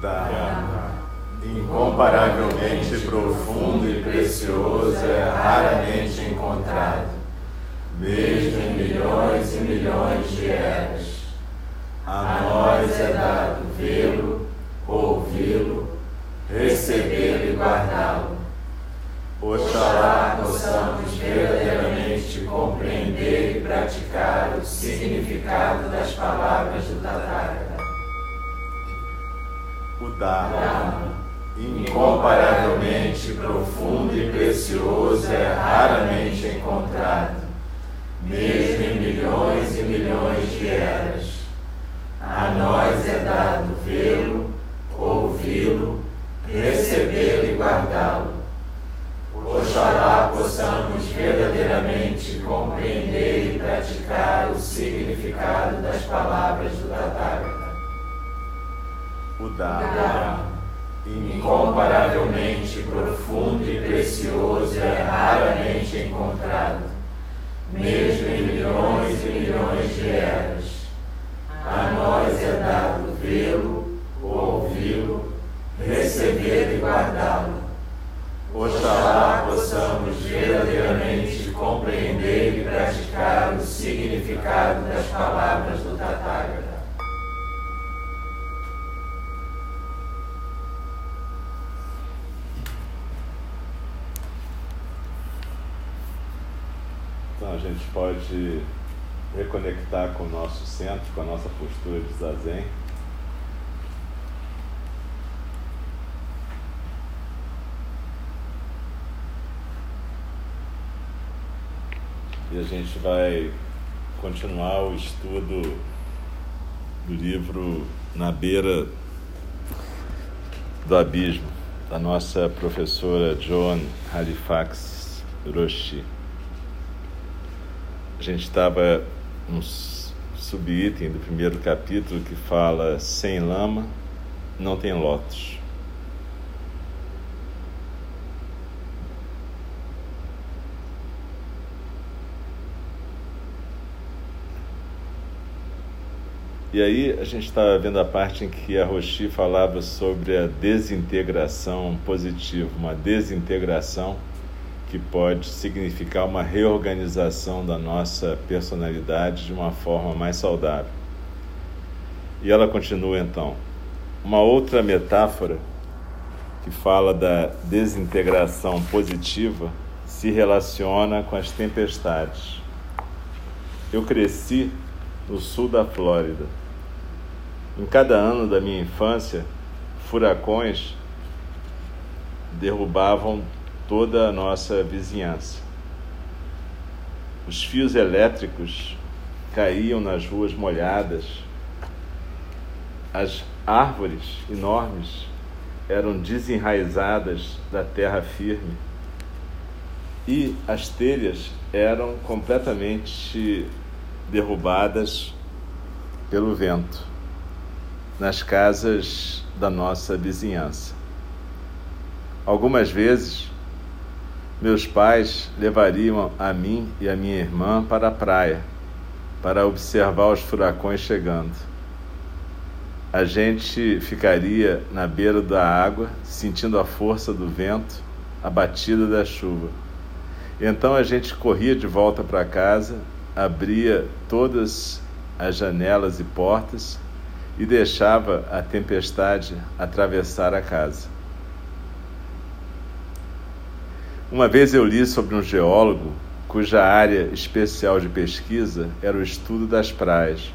Dharma, incomparavelmente profundo e precioso, é raramente encontrado, mesmo em milhões e milhões de eras. A nós é dado vê-lo, ouvi-lo, recebê-lo e guardá-lo. Oxalá possamos verdadeiramente compreender e praticar o significado das palavras Dharma, incomparavelmente profundo e precioso, é raramente encontrado, mesmo em milhões e milhões de eras. A nós é pode reconectar com o nosso centro, com a nossa postura de zazen. E a gente vai continuar o estudo do livro Na Beira do Abismo, da nossa professora Joan Halifax Roshi gente estava no subitem do primeiro capítulo que fala sem lama não tem lótus. E aí a gente estava vendo a parte em que a Roshi falava sobre a desintegração positiva, uma desintegração que pode significar uma reorganização da nossa personalidade de uma forma mais saudável. E ela continua então. Uma outra metáfora que fala da desintegração positiva se relaciona com as tempestades. Eu cresci no sul da Flórida. Em cada ano da minha infância, furacões derrubavam toda a nossa vizinhança. Os fios elétricos caíam nas ruas molhadas, as árvores enormes eram desenraizadas da terra firme e as telhas eram completamente derrubadas pelo vento nas casas da nossa vizinhança. Algumas vezes meus pais levariam a mim e a minha irmã para a praia para observar os furacões chegando. A gente ficaria na beira da água, sentindo a força do vento, a batida da chuva. Então a gente corria de volta para casa, abria todas as janelas e portas e deixava a tempestade atravessar a casa. Uma vez eu li sobre um geólogo cuja área especial de pesquisa era o estudo das praias.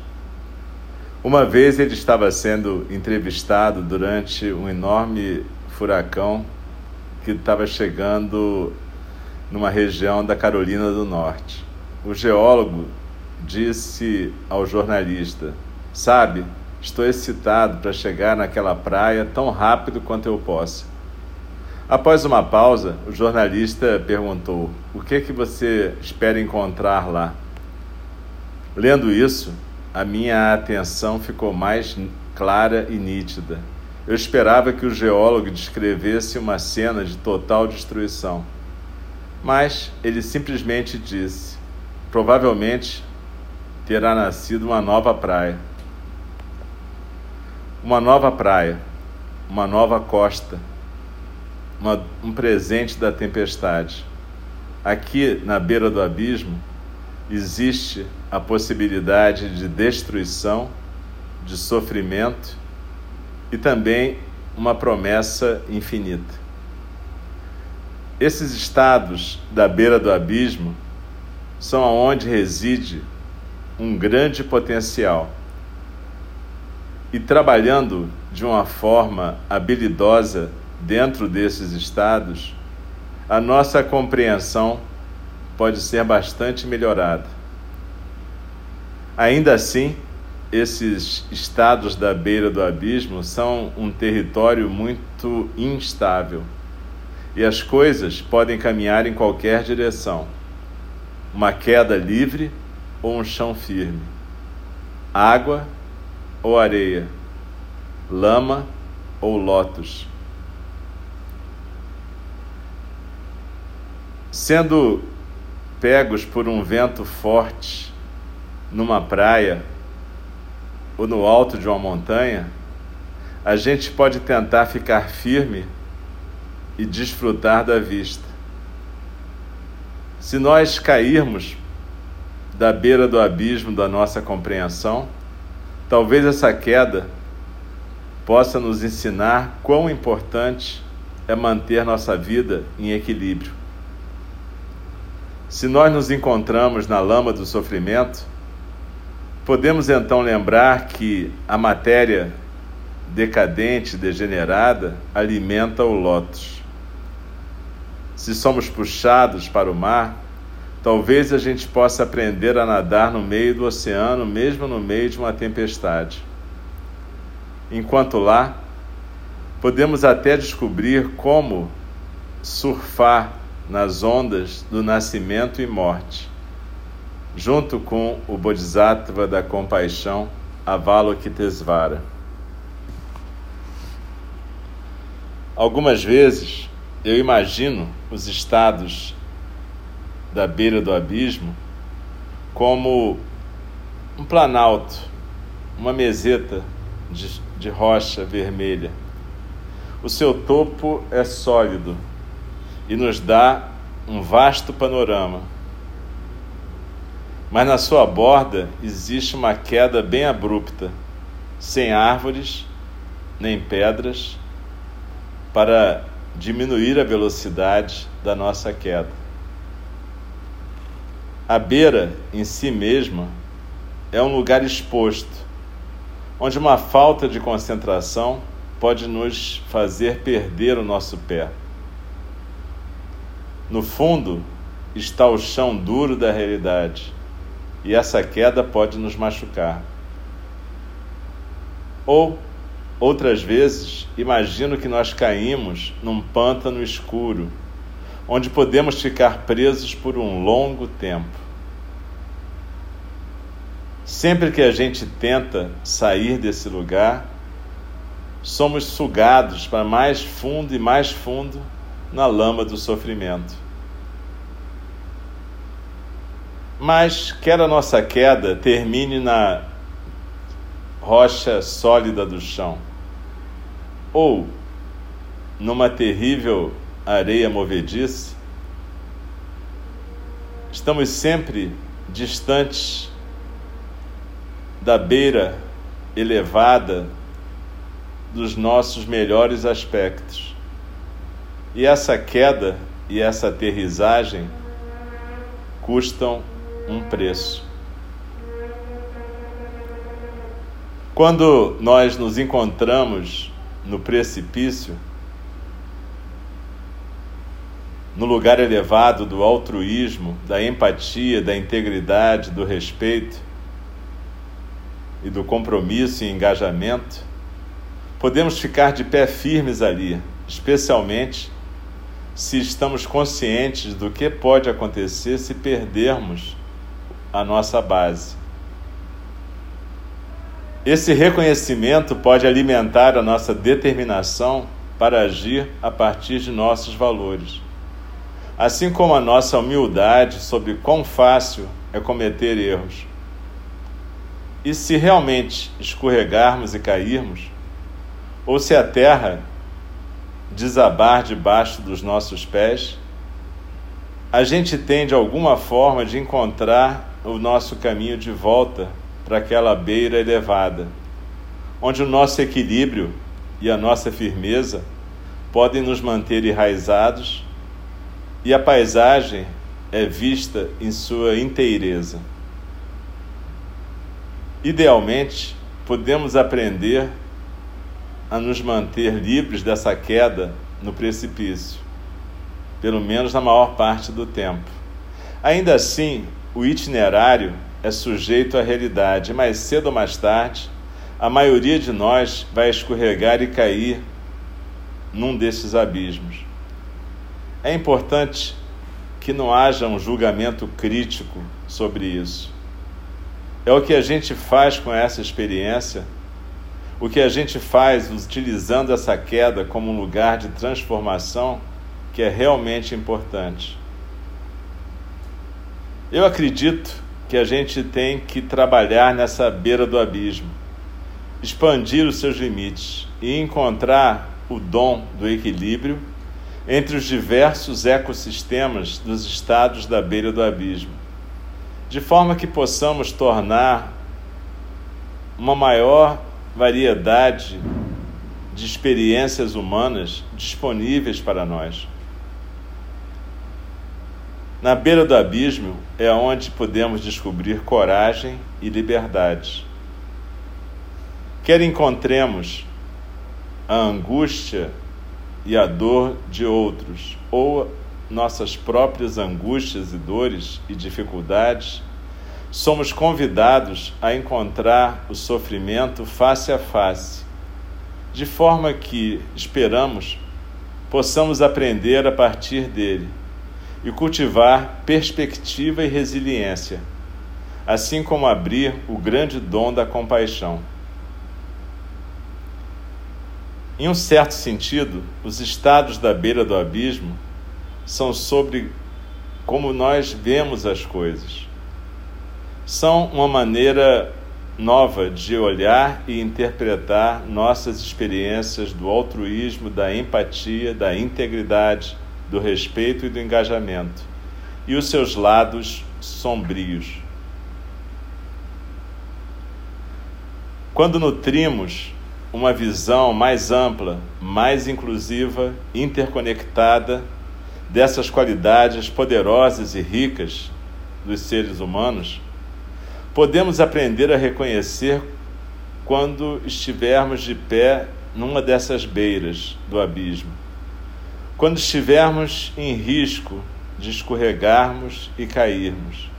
Uma vez ele estava sendo entrevistado durante um enorme furacão que estava chegando numa região da Carolina do Norte. O geólogo disse ao jornalista: Sabe, estou excitado para chegar naquela praia tão rápido quanto eu posso. Após uma pausa, o jornalista perguntou: O que é que você espera encontrar lá? Lendo isso, a minha atenção ficou mais clara e nítida. Eu esperava que o geólogo descrevesse uma cena de total destruição. Mas ele simplesmente disse: provavelmente terá nascido uma nova praia. Uma nova praia uma nova costa, uma, um presente da tempestade. Aqui na beira do abismo existe a possibilidade de destruição, de sofrimento e também uma promessa infinita. Esses estados da beira do abismo são aonde reside um grande potencial. E trabalhando de uma forma habilidosa dentro desses estados, a nossa compreensão pode ser bastante melhorada. Ainda assim, esses estados da beira do abismo são um território muito instável e as coisas podem caminhar em qualquer direção uma queda livre ou um chão firme, água ou areia, lama ou lótus. Sendo pegos por um vento forte numa praia ou no alto de uma montanha, a gente pode tentar ficar firme e desfrutar da vista. Se nós cairmos da beira do abismo da nossa compreensão, talvez essa queda possa nos ensinar quão importante é manter nossa vida em equilíbrio. Se nós nos encontramos na lama do sofrimento, podemos então lembrar que a matéria decadente, degenerada, alimenta o lótus se somos puxados para o mar, talvez a gente possa aprender a nadar no meio do oceano, mesmo no meio de uma tempestade. Enquanto lá, podemos até descobrir como surfar nas ondas do nascimento e morte, junto com o Bodhisattva da compaixão, Avalokitesvara. Algumas vezes eu imagino os estados da beira do abismo como um planalto, uma meseta de, de rocha vermelha. O seu topo é sólido e nos dá um vasto panorama. Mas na sua borda existe uma queda bem abrupta, sem árvores nem pedras, para diminuir a velocidade da nossa queda. A beira em si mesma é um lugar exposto, onde uma falta de concentração pode nos fazer perder o nosso pé. No fundo está o chão duro da realidade, e essa queda pode nos machucar. Ou Outras vezes, imagino que nós caímos num pântano escuro, onde podemos ficar presos por um longo tempo. Sempre que a gente tenta sair desse lugar, somos sugados para mais fundo e mais fundo na lama do sofrimento. Mas quer a nossa queda termine na rocha sólida do chão ou numa terrível areia movediça, estamos sempre distantes da beira elevada dos nossos melhores aspectos. E essa queda e essa aterrissagem custam um preço. Quando nós nos encontramos no precipício, no lugar elevado do altruísmo, da empatia, da integridade, do respeito e do compromisso e engajamento, podemos ficar de pé firmes ali, especialmente se estamos conscientes do que pode acontecer se perdermos a nossa base. Esse reconhecimento pode alimentar a nossa determinação para agir a partir de nossos valores, assim como a nossa humildade sobre quão fácil é cometer erros. E se realmente escorregarmos e cairmos, ou se a terra desabar debaixo dos nossos pés, a gente tem de alguma forma de encontrar o nosso caminho de volta para aquela beira elevada, onde o nosso equilíbrio e a nossa firmeza podem nos manter enraizados e a paisagem é vista em sua inteireza. Idealmente, podemos aprender a nos manter livres dessa queda no precipício, pelo menos na maior parte do tempo. Ainda assim, o itinerário é sujeito à realidade, mais cedo ou mais tarde, a maioria de nós vai escorregar e cair num desses abismos. É importante que não haja um julgamento crítico sobre isso. É o que a gente faz com essa experiência, o que a gente faz utilizando essa queda como um lugar de transformação que é realmente importante. Eu acredito que a gente tem que trabalhar nessa beira do abismo, expandir os seus limites e encontrar o dom do equilíbrio entre os diversos ecossistemas dos estados da beira do abismo, de forma que possamos tornar uma maior variedade de experiências humanas disponíveis para nós. Na beira do abismo é onde podemos descobrir coragem e liberdade. Quer encontremos a angústia e a dor de outros, ou nossas próprias angústias e dores e dificuldades, somos convidados a encontrar o sofrimento face a face, de forma que, esperamos, possamos aprender a partir dele e cultivar perspectiva e resiliência, assim como abrir o grande dom da compaixão. Em um certo sentido, os estados da beira do abismo são sobre como nós vemos as coisas. São uma maneira nova de olhar e interpretar nossas experiências do altruísmo, da empatia, da integridade, do respeito e do engajamento, e os seus lados sombrios. Quando nutrimos uma visão mais ampla, mais inclusiva, interconectada dessas qualidades poderosas e ricas dos seres humanos, podemos aprender a reconhecer quando estivermos de pé numa dessas beiras do abismo. Quando estivermos em risco de escorregarmos e cairmos,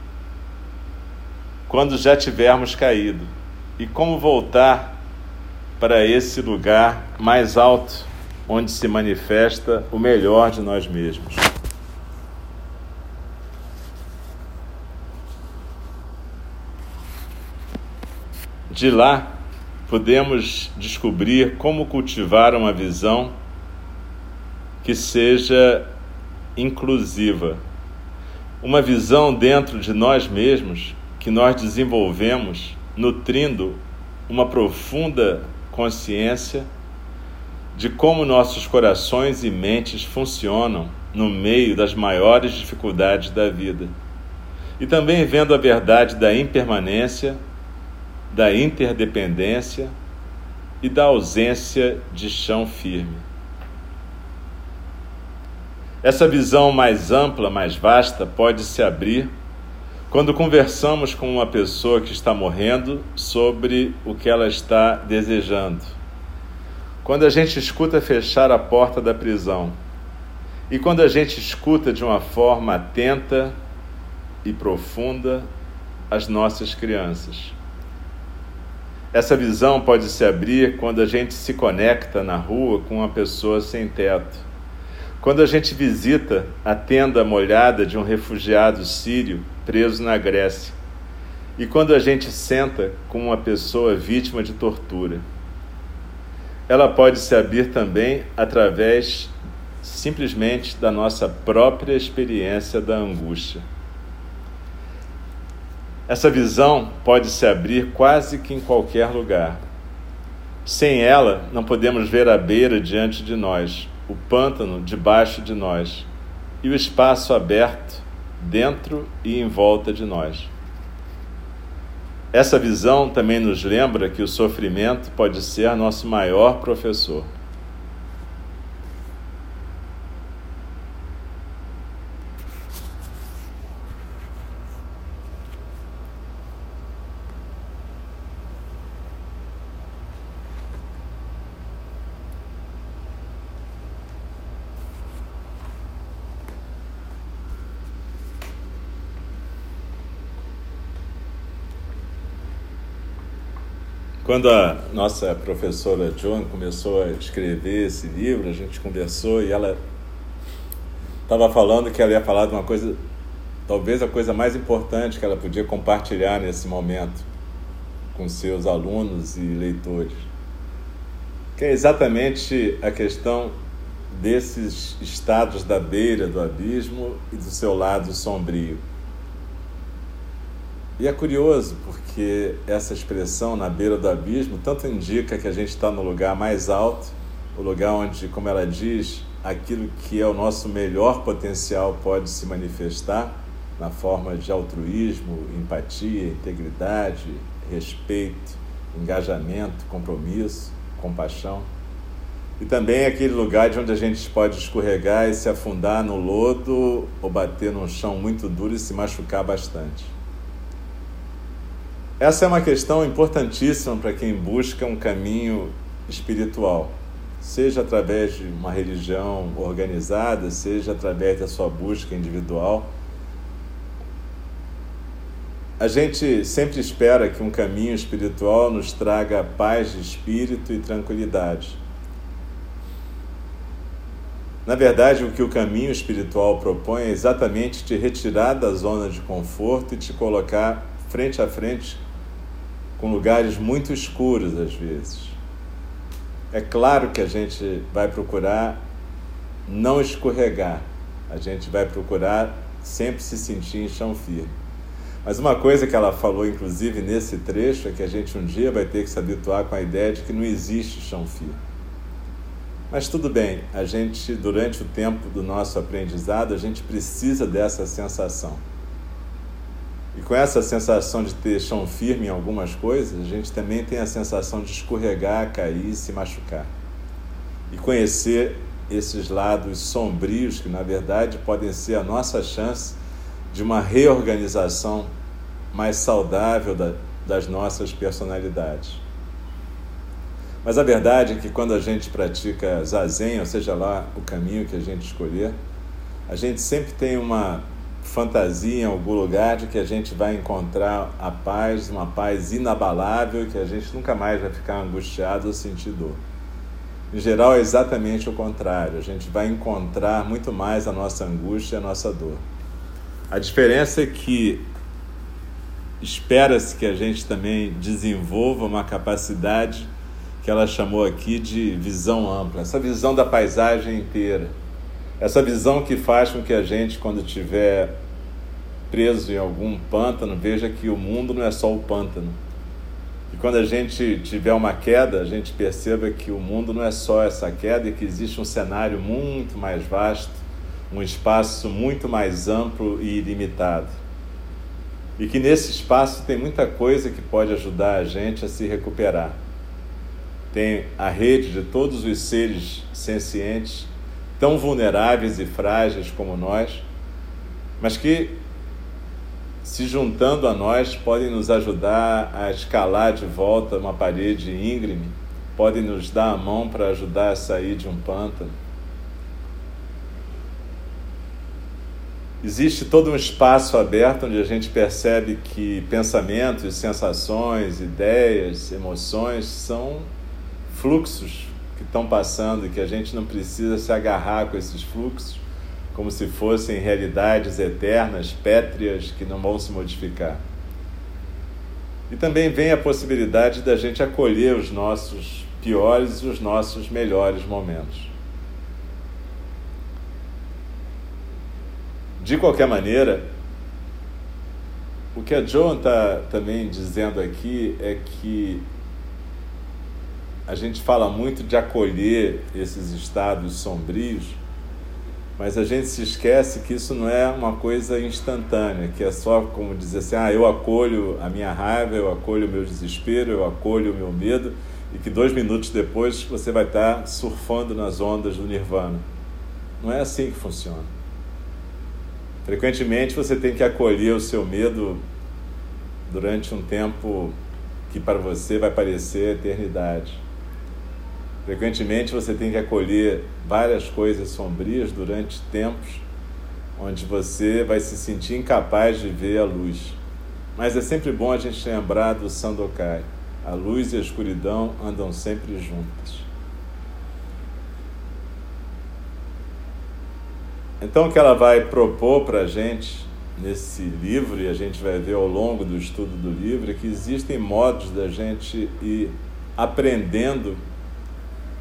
quando já tivermos caído, e como voltar para esse lugar mais alto onde se manifesta o melhor de nós mesmos. De lá, podemos descobrir como cultivar uma visão que seja inclusiva. Uma visão dentro de nós mesmos que nós desenvolvemos nutrindo uma profunda consciência de como nossos corações e mentes funcionam no meio das maiores dificuldades da vida. E também vendo a verdade da impermanência, da interdependência e da ausência de chão firme. Essa visão mais ampla, mais vasta, pode se abrir quando conversamos com uma pessoa que está morrendo sobre o que ela está desejando. Quando a gente escuta fechar a porta da prisão. E quando a gente escuta de uma forma atenta e profunda as nossas crianças. Essa visão pode se abrir quando a gente se conecta na rua com uma pessoa sem teto. Quando a gente visita a tenda molhada de um refugiado sírio preso na Grécia, e quando a gente senta com uma pessoa vítima de tortura, ela pode se abrir também através simplesmente da nossa própria experiência da angústia. Essa visão pode se abrir quase que em qualquer lugar. Sem ela, não podemos ver a beira diante de nós, o pântano debaixo de nós e o espaço aberto dentro e em volta de nós. Essa visão também nos lembra que o sofrimento pode ser nosso maior professor. Quando a nossa professora Joan começou a escrever esse livro, a gente conversou e ela estava falando que ela ia falar de uma coisa, talvez a coisa mais importante que ela podia compartilhar nesse momento com seus alunos e leitores, que é exatamente a questão desses estados da beira do abismo e do seu lado sombrio. E é curioso porque essa expressão na beira do abismo tanto indica que a gente está no lugar mais alto, o lugar onde, como ela diz, aquilo que é o nosso melhor potencial pode se manifestar na forma de altruísmo, empatia, integridade, respeito, engajamento, compromisso, compaixão. E também é aquele lugar de onde a gente pode escorregar e se afundar no lodo ou bater num chão muito duro e se machucar bastante. Essa é uma questão importantíssima para quem busca um caminho espiritual, seja através de uma religião organizada, seja através da sua busca individual. A gente sempre espera que um caminho espiritual nos traga paz de espírito e tranquilidade. Na verdade, o que o caminho espiritual propõe é exatamente te retirar da zona de conforto e te colocar frente a frente com lugares muito escuros às vezes. É claro que a gente vai procurar não escorregar, a gente vai procurar sempre se sentir em chão firme. Mas uma coisa que ela falou, inclusive, nesse trecho, é que a gente um dia vai ter que se habituar com a ideia de que não existe chão firme. Mas tudo bem, a gente, durante o tempo do nosso aprendizado, a gente precisa dessa sensação. E com essa sensação de ter chão firme em algumas coisas, a gente também tem a sensação de escorregar, cair e se machucar. E conhecer esses lados sombrios que, na verdade, podem ser a nossa chance de uma reorganização mais saudável da, das nossas personalidades. Mas a verdade é que quando a gente pratica zazen, ou seja lá o caminho que a gente escolher, a gente sempre tem uma fantasia em algum lugar de que a gente vai encontrar a paz, uma paz inabalável, que a gente nunca mais vai ficar angustiado ou sentir dor. Em geral, é exatamente o contrário. A gente vai encontrar muito mais a nossa angústia a nossa dor. A diferença é que espera-se que a gente também desenvolva uma capacidade que ela chamou aqui de visão ampla, essa visão da paisagem inteira essa visão que faz com que a gente, quando estiver preso em algum pântano, veja que o mundo não é só o pântano. E quando a gente tiver uma queda, a gente perceba que o mundo não é só essa queda e que existe um cenário muito mais vasto, um espaço muito mais amplo e ilimitado. E que nesse espaço tem muita coisa que pode ajudar a gente a se recuperar. Tem a rede de todos os seres sencientes tão vulneráveis e frágeis como nós, mas que, se juntando a nós, podem nos ajudar a escalar de volta uma parede íngreme, podem nos dar a mão para ajudar a sair de um pântano. Existe todo um espaço aberto onde a gente percebe que pensamentos, sensações, ideias, emoções são fluxos estão passando e que a gente não precisa se agarrar com esses fluxos como se fossem realidades eternas, pétreas, que não vão se modificar. E também vem a possibilidade da gente acolher os nossos piores e os nossos melhores momentos. De qualquer maneira, o que a Joan está também dizendo aqui é que a gente fala muito de acolher esses estados sombrios, mas a gente se esquece que isso não é uma coisa instantânea, que é só como dizer assim: ah, eu acolho a minha raiva, eu acolho o meu desespero, eu acolho o meu medo, e que dois minutos depois você vai estar surfando nas ondas do nirvana. Não é assim que funciona. Frequentemente você tem que acolher o seu medo durante um tempo que para você vai parecer eternidade. Frequentemente você tem que acolher várias coisas sombrias durante tempos onde você vai se sentir incapaz de ver a luz. Mas é sempre bom a gente lembrar do Sandokai. A luz e a escuridão andam sempre juntas. Então, o que ela vai propor para a gente nesse livro, e a gente vai ver ao longo do estudo do livro, é que existem modos da gente ir aprendendo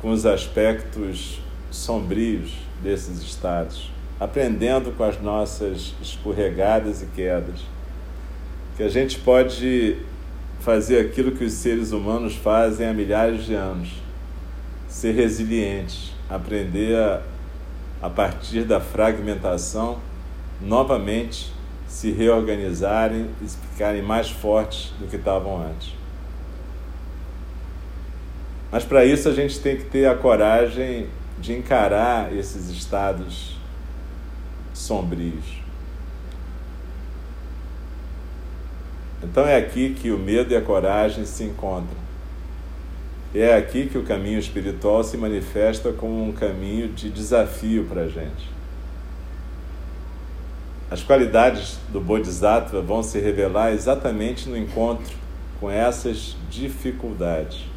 com os aspectos sombrios desses estados, aprendendo com as nossas escorregadas e quedas. Que a gente pode fazer aquilo que os seres humanos fazem há milhares de anos, ser resilientes, aprender a, a partir da fragmentação, novamente se reorganizarem e ficarem mais fortes do que estavam antes. Mas para isso a gente tem que ter a coragem de encarar esses estados sombrios. Então é aqui que o medo e a coragem se encontram. É aqui que o caminho espiritual se manifesta como um caminho de desafio para a gente. As qualidades do Bodhisattva vão se revelar exatamente no encontro com essas dificuldades.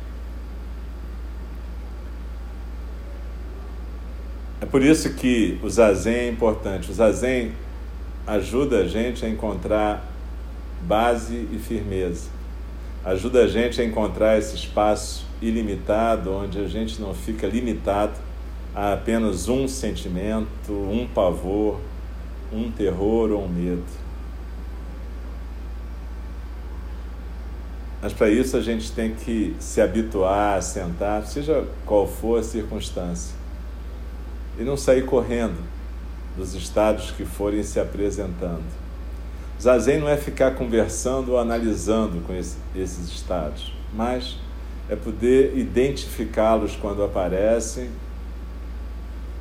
É por isso que o zazen é importante. O zazen ajuda a gente a encontrar base e firmeza. Ajuda a gente a encontrar esse espaço ilimitado, onde a gente não fica limitado a apenas um sentimento, um pavor, um terror ou um medo. Mas para isso a gente tem que se habituar a sentar, seja qual for a circunstância e não sair correndo dos estados que forem se apresentando. Zazen não é ficar conversando ou analisando com esse, esses estados, mas é poder identificá-los quando aparecem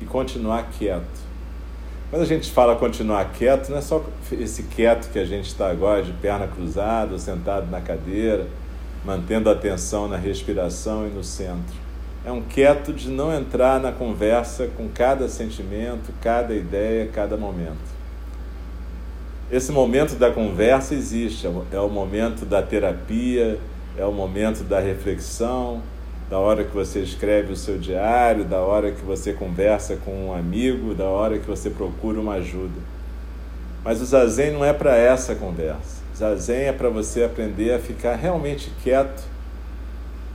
e continuar quieto. Quando a gente fala continuar quieto, não é só esse quieto que a gente está agora, de perna cruzada, sentado na cadeira, mantendo a atenção na respiração e no centro é um quieto de não entrar na conversa com cada sentimento, cada ideia, cada momento. Esse momento da conversa existe, é o momento da terapia, é o momento da reflexão, da hora que você escreve o seu diário, da hora que você conversa com um amigo, da hora que você procura uma ajuda. Mas o zazen não é para essa conversa. Zazen é para você aprender a ficar realmente quieto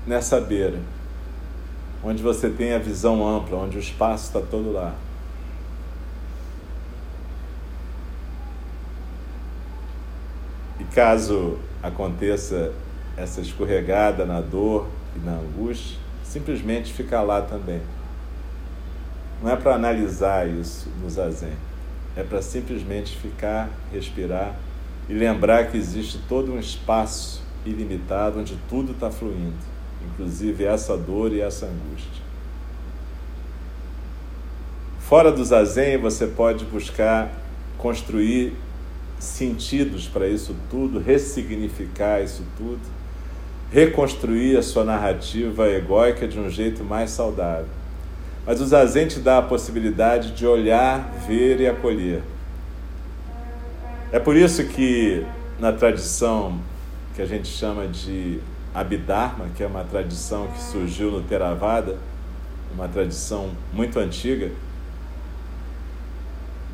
nessa beira onde você tem a visão ampla, onde o espaço está todo lá. E caso aconteça essa escorregada na dor e na angústia, simplesmente ficar lá também. Não é para analisar isso no zazen, é para simplesmente ficar, respirar e lembrar que existe todo um espaço ilimitado onde tudo está fluindo inclusive essa dor e essa angústia. Fora do zazen, você pode buscar construir sentidos para isso tudo, ressignificar isso tudo, reconstruir a sua narrativa egóica de um jeito mais saudável. Mas o zazen te dá a possibilidade de olhar, ver e acolher. É por isso que na tradição que a gente chama de Abhidharma, que é uma tradição que surgiu no Theravada, uma tradição muito antiga,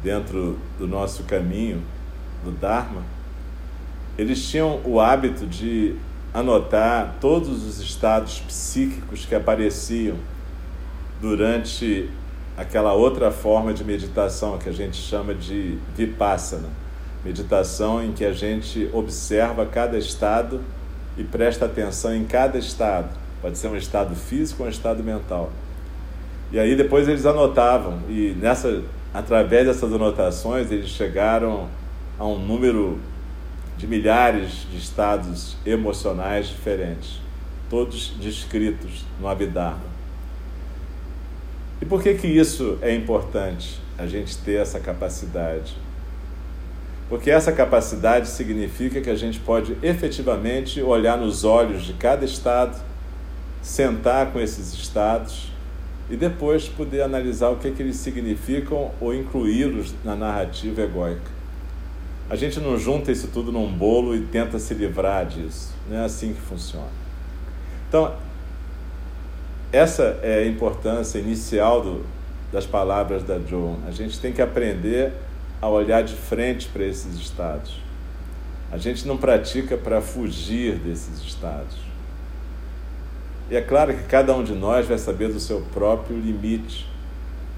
dentro do nosso caminho do Dharma, eles tinham o hábito de anotar todos os estados psíquicos que apareciam durante aquela outra forma de meditação que a gente chama de vipassana, meditação em que a gente observa cada estado e presta atenção em cada estado Pode ser um estado físico ou um estado mental. E aí depois eles anotavam e nessa através dessas anotações eles chegaram a um número de milhares de estados emocionais diferentes, todos descritos no Abhidharma. E por que que isso é importante, a gente ter essa capacidade? Porque essa capacidade significa que a gente pode efetivamente olhar nos olhos de cada estado, sentar com esses estados e depois poder analisar o que, que eles significam ou incluí-los na narrativa egóica. A gente não junta isso tudo num bolo e tenta se livrar disso. Não é assim que funciona. Então, essa é a importância inicial do, das palavras da Joan. A gente tem que aprender a olhar de frente para esses estados. A gente não pratica para fugir desses estados. E é claro que cada um de nós vai saber do seu próprio limite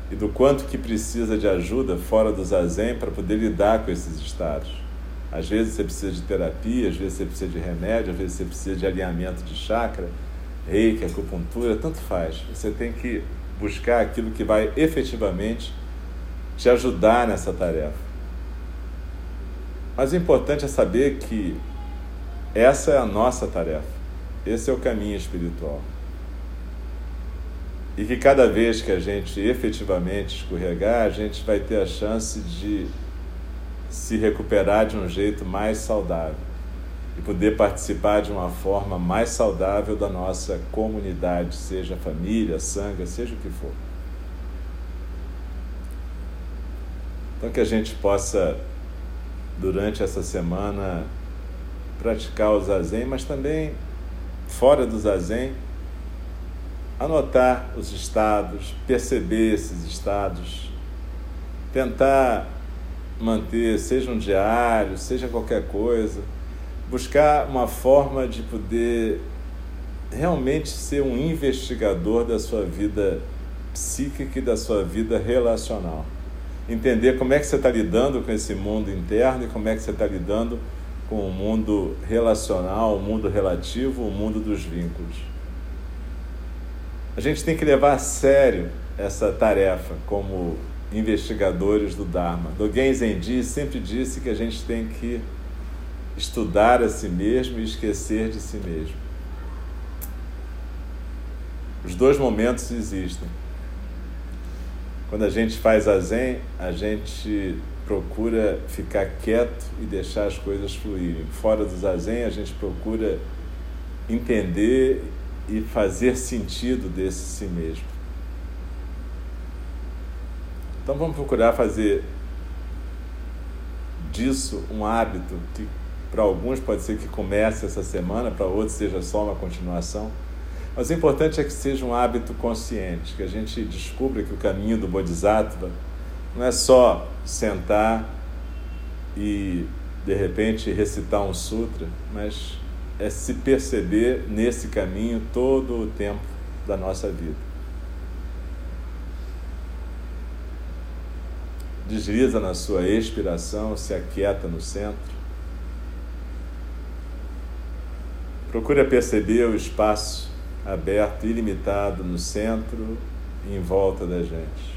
e do quanto que precisa de ajuda fora do zazen para poder lidar com esses estados. Às vezes você precisa de terapia, às vezes você precisa de remédio, às vezes você precisa de alinhamento de chakra, reiki, acupuntura, tanto faz. Você tem que buscar aquilo que vai efetivamente te ajudar nessa tarefa. Mas o importante é saber que essa é a nossa tarefa, esse é o caminho espiritual. E que cada vez que a gente efetivamente escorregar, a gente vai ter a chance de se recuperar de um jeito mais saudável e poder participar de uma forma mais saudável da nossa comunidade, seja família, sanga, seja o que for. Então, que a gente possa, durante essa semana, praticar o zazen, mas também fora do zazen, anotar os estados, perceber esses estados, tentar manter, seja um diário, seja qualquer coisa, buscar uma forma de poder realmente ser um investigador da sua vida psíquica e da sua vida relacional entender como é que você está lidando com esse mundo interno e como é que você está lidando com o mundo relacional, o mundo relativo, o mundo dos vínculos. A gente tem que levar a sério essa tarefa como investigadores do Dharma. Dogen Zenji sempre disse que a gente tem que estudar a si mesmo e esquecer de si mesmo. Os dois momentos existem. Quando a gente faz a Zen, a gente procura ficar quieto e deixar as coisas fluírem. Fora do zazen, a gente procura entender e fazer sentido desse si mesmo. Então vamos procurar fazer disso um hábito que para alguns pode ser que comece essa semana, para outros seja só uma continuação mas o importante é que seja um hábito consciente, que a gente descubra que o caminho do Bodhisattva não é só sentar e de repente recitar um sutra, mas é se perceber nesse caminho todo o tempo da nossa vida. Desliza na sua expiração, se aquieta no centro. Procura perceber o espaço aberto, ilimitado no centro e em volta da gente.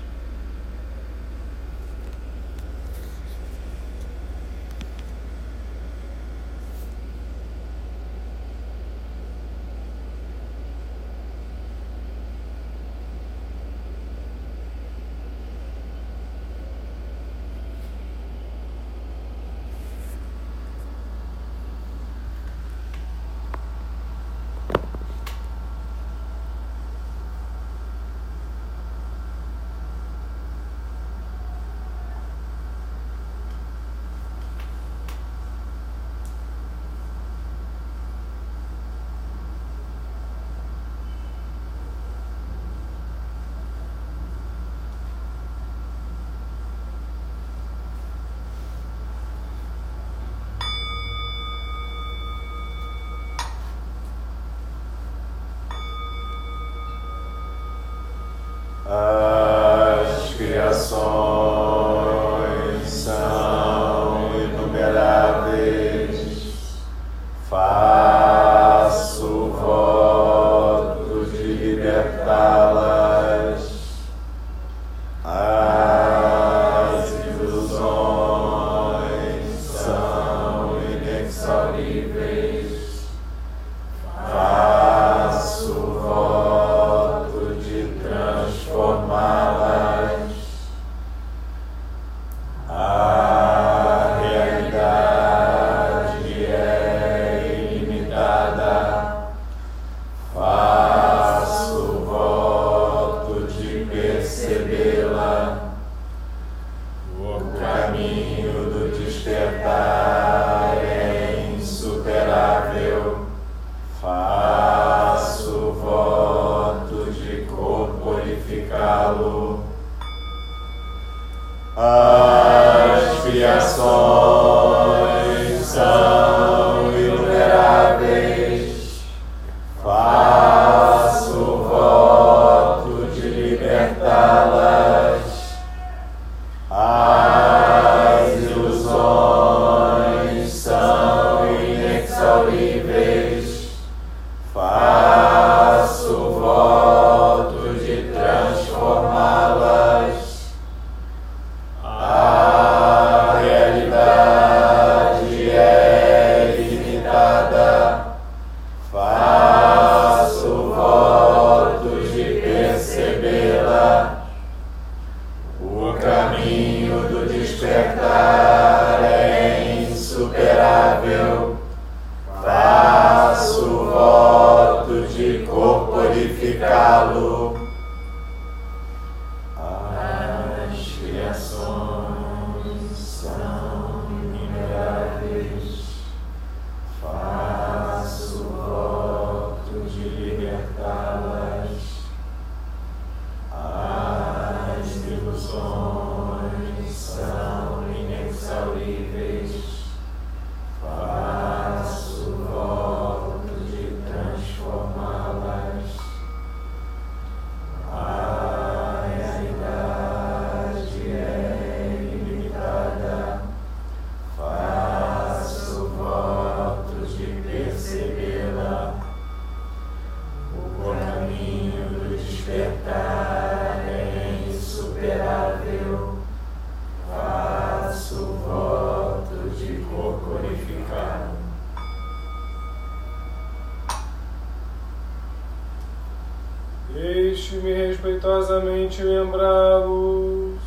proveitosamente lembrá-los.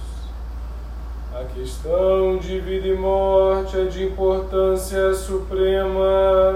A questão de vida e morte é de importância suprema.